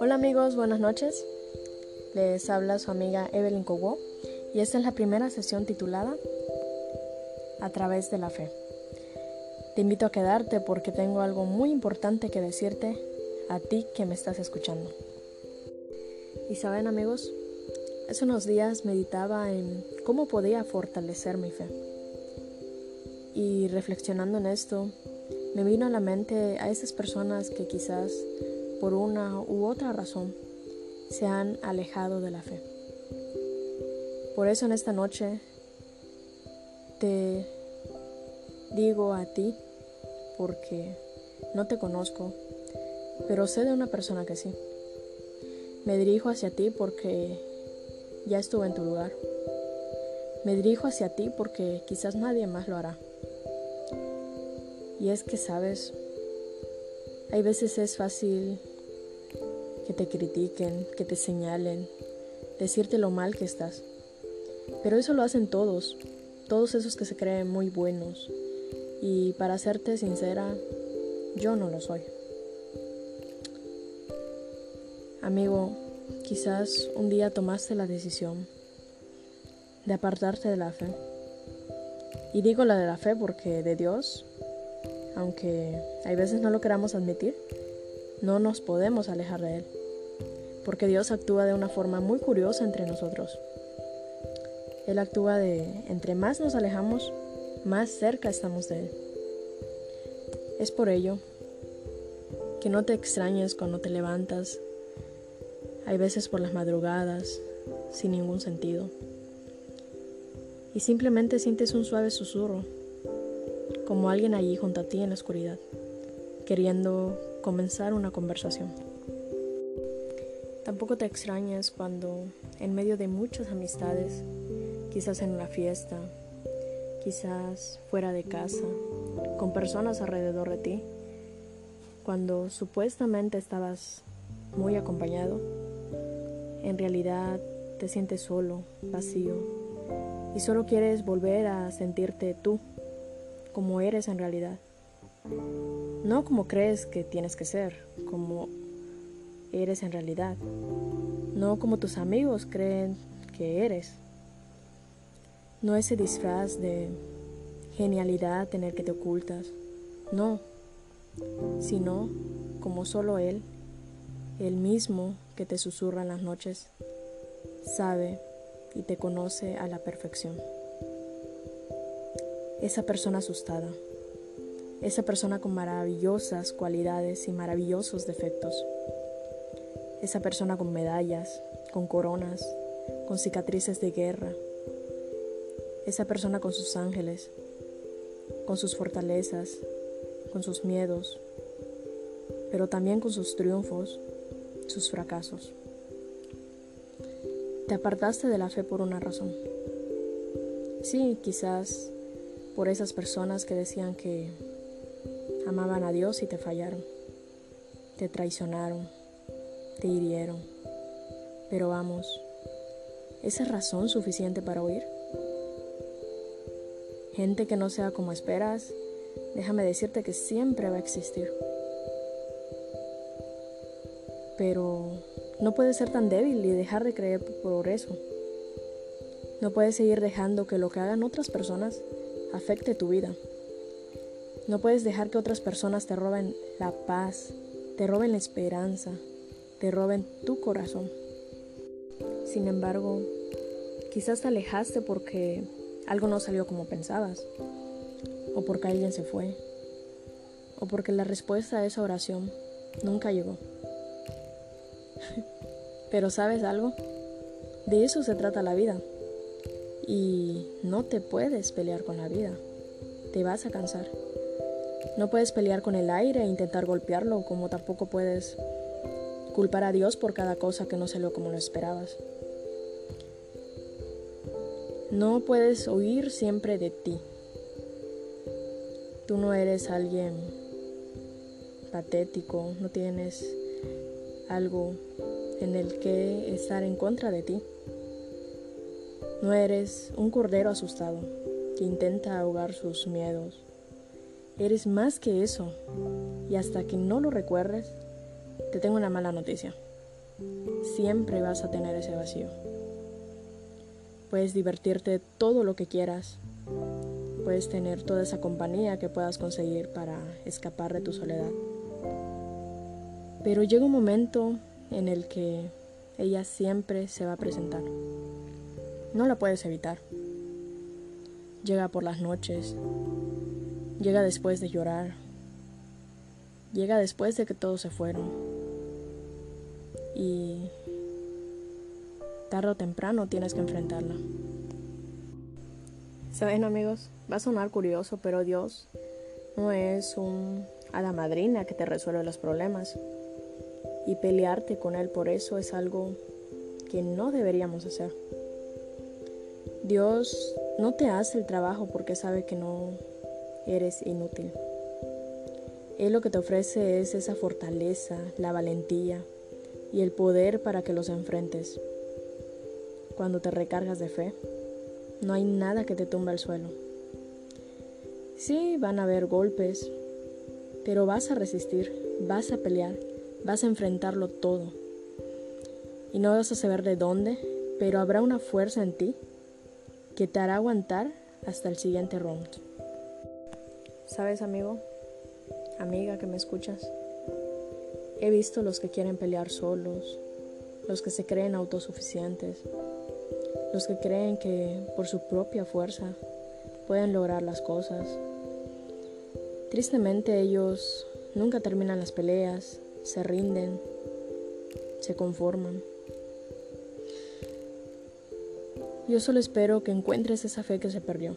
Hola amigos, buenas noches. Les habla su amiga Evelyn Cobo y esta es la primera sesión titulada A través de la fe. Te invito a quedarte porque tengo algo muy importante que decirte a ti que me estás escuchando. Y saben amigos, hace unos días meditaba en cómo podía fortalecer mi fe. Y reflexionando en esto, me vino a la mente a esas personas que quizás por una u otra razón se han alejado de la fe. Por eso en esta noche te digo a ti, porque no te conozco, pero sé de una persona que sí. Me dirijo hacia ti porque ya estuve en tu lugar. Me dirijo hacia ti porque quizás nadie más lo hará. Y es que, sabes, hay veces es fácil que te critiquen, que te señalen, decirte lo mal que estás. Pero eso lo hacen todos, todos esos que se creen muy buenos. Y para serte sincera, yo no lo soy. Amigo, quizás un día tomaste la decisión de apartarte de la fe. Y digo la de la fe porque de Dios, aunque hay veces no lo queramos admitir, no nos podemos alejar de Él. Porque Dios actúa de una forma muy curiosa entre nosotros. Él actúa de, entre más nos alejamos, más cerca estamos de Él. Es por ello que no te extrañes cuando te levantas, hay veces por las madrugadas, sin ningún sentido, y simplemente sientes un suave susurro, como alguien allí junto a ti en la oscuridad, queriendo comenzar una conversación. Tampoco te extrañes cuando, en medio de muchas amistades, quizás en una fiesta, quizás fuera de casa, con personas alrededor de ti, cuando supuestamente estabas muy acompañado, en realidad te sientes solo, vacío, y solo quieres volver a sentirte tú, como eres en realidad. No como crees que tienes que ser, como eres en realidad. No como tus amigos creen que eres. No ese disfraz de genialidad en el que te ocultas. No, sino como solo Él, el mismo que te susurra en las noches, sabe y te conoce a la perfección. Esa persona asustada, esa persona con maravillosas cualidades y maravillosos defectos, esa persona con medallas, con coronas, con cicatrices de guerra, esa persona con sus ángeles, con sus fortalezas, con sus miedos, pero también con sus triunfos, sus fracasos. Te apartaste de la fe por una razón. Sí, quizás por esas personas que decían que amaban a Dios y te fallaron, te traicionaron, te hirieron. Pero vamos, ¿esa es razón suficiente para huir? Gente que no sea como esperas, déjame decirte que siempre va a existir. Pero no puedes ser tan débil y dejar de creer por eso. No puedes seguir dejando que lo que hagan otras personas afecte tu vida. No puedes dejar que otras personas te roben la paz, te roben la esperanza, te roben tu corazón. Sin embargo, quizás te alejaste porque algo no salió como pensabas, o porque alguien se fue, o porque la respuesta a esa oración nunca llegó. Pero sabes algo, de eso se trata la vida. Y no te puedes pelear con la vida, te vas a cansar. No puedes pelear con el aire e intentar golpearlo, como tampoco puedes culpar a Dios por cada cosa que no salió como lo esperabas. No puedes huir siempre de ti. Tú no eres alguien patético, no tienes algo en el que estar en contra de ti. No eres un cordero asustado que intenta ahogar sus miedos Eres más que eso. Y hasta que no lo recuerdes, te tengo una mala noticia. Siempre vas a tener ese vacío. Puedes divertirte todo lo que quieras. Puedes tener toda esa compañía que puedas conseguir para escapar de tu soledad. Pero llega un momento en el que ella siempre se va a presentar. No la puedes evitar. Llega por las noches, llega después de llorar, llega después de que todos se fueron. Y tarde o temprano tienes que enfrentarla. Saben amigos, va a sonar curioso, pero Dios no es un la madrina que te resuelve los problemas y pelearte con Él por eso es algo que no deberíamos hacer. Dios no te hace el trabajo porque sabe que no eres inútil. Él lo que te ofrece es esa fortaleza, la valentía y el poder para que los enfrentes. Cuando te recargas de fe, no hay nada que te tumba al suelo. Sí, van a haber golpes, pero vas a resistir, vas a pelear Vas a enfrentarlo todo. Y no vas a saber de dónde, pero habrá una fuerza en ti que te hará aguantar hasta el siguiente round. ¿Sabes, amigo? Amiga que me escuchas. He visto los que quieren pelear solos, los que se creen autosuficientes, los que creen que por su propia fuerza pueden lograr las cosas. Tristemente ellos nunca terminan las peleas, se rinden, se conforman. Yo solo espero que encuentres esa fe que se perdió,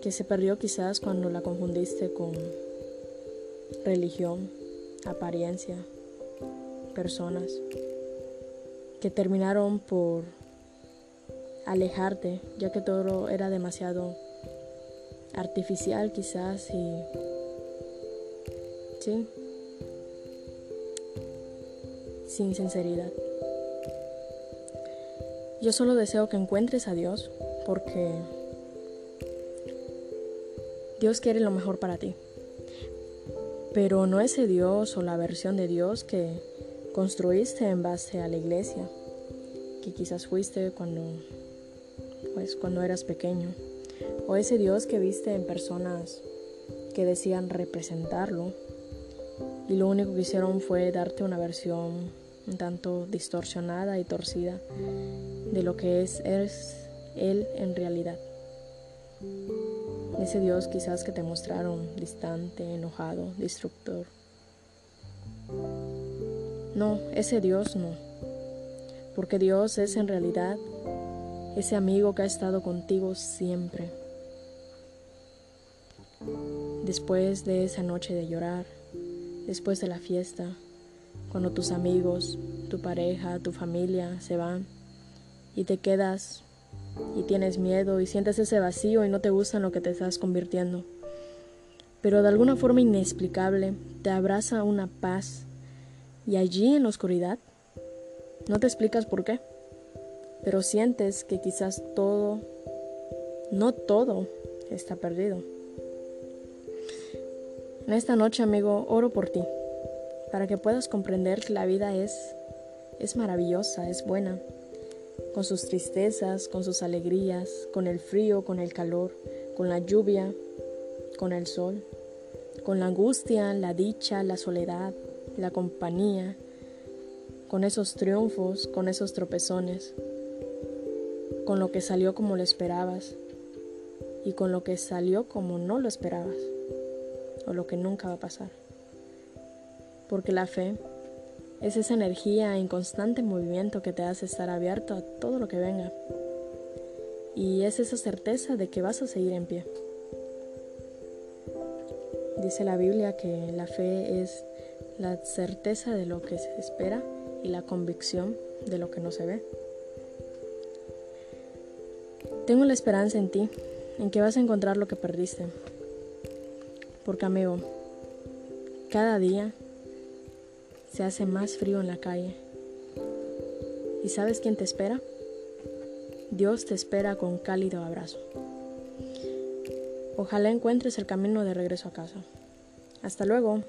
que se perdió quizás cuando la confundiste con religión, apariencia, personas, que terminaron por alejarte, ya que todo era demasiado artificial quizás y sí, sin sinceridad. Yo solo deseo que encuentres a Dios porque Dios quiere lo mejor para ti. Pero no ese Dios o la versión de Dios que construiste en base a la iglesia, que quizás fuiste cuando pues cuando eras pequeño, o ese Dios que viste en personas que decían representarlo y lo único que hicieron fue darte una versión un tanto distorsionada y torcida de lo que es, Él en realidad. Ese Dios quizás que te mostraron distante, enojado, destructor. No, ese Dios no. Porque Dios es en realidad ese amigo que ha estado contigo siempre. Después de esa noche de llorar, después de la fiesta, cuando tus amigos, tu pareja, tu familia se van y te quedas y tienes miedo y sientes ese vacío y no te gusta en lo que te estás convirtiendo. Pero de alguna forma inexplicable te abraza una paz y allí en la oscuridad no te explicas por qué, pero sientes que quizás todo, no todo, está perdido. En esta noche, amigo, oro por ti para que puedas comprender que la vida es, es maravillosa, es buena, con sus tristezas, con sus alegrías, con el frío, con el calor, con la lluvia, con el sol, con la angustia, la dicha, la soledad, la compañía, con esos triunfos, con esos tropezones, con lo que salió como lo esperabas y con lo que salió como no lo esperabas o lo que nunca va a pasar porque la fe es esa energía en constante movimiento que te hace estar abierto a todo lo que venga. Y es esa certeza de que vas a seguir en pie. Dice la Biblia que la fe es la certeza de lo que se espera y la convicción de lo que no se ve. Tengo la esperanza en ti, en que vas a encontrar lo que perdiste. Porque amigo, cada día se hace más frío en la calle. ¿Y sabes quién te espera? Dios te espera con cálido abrazo. Ojalá encuentres el camino de regreso a casa. Hasta luego.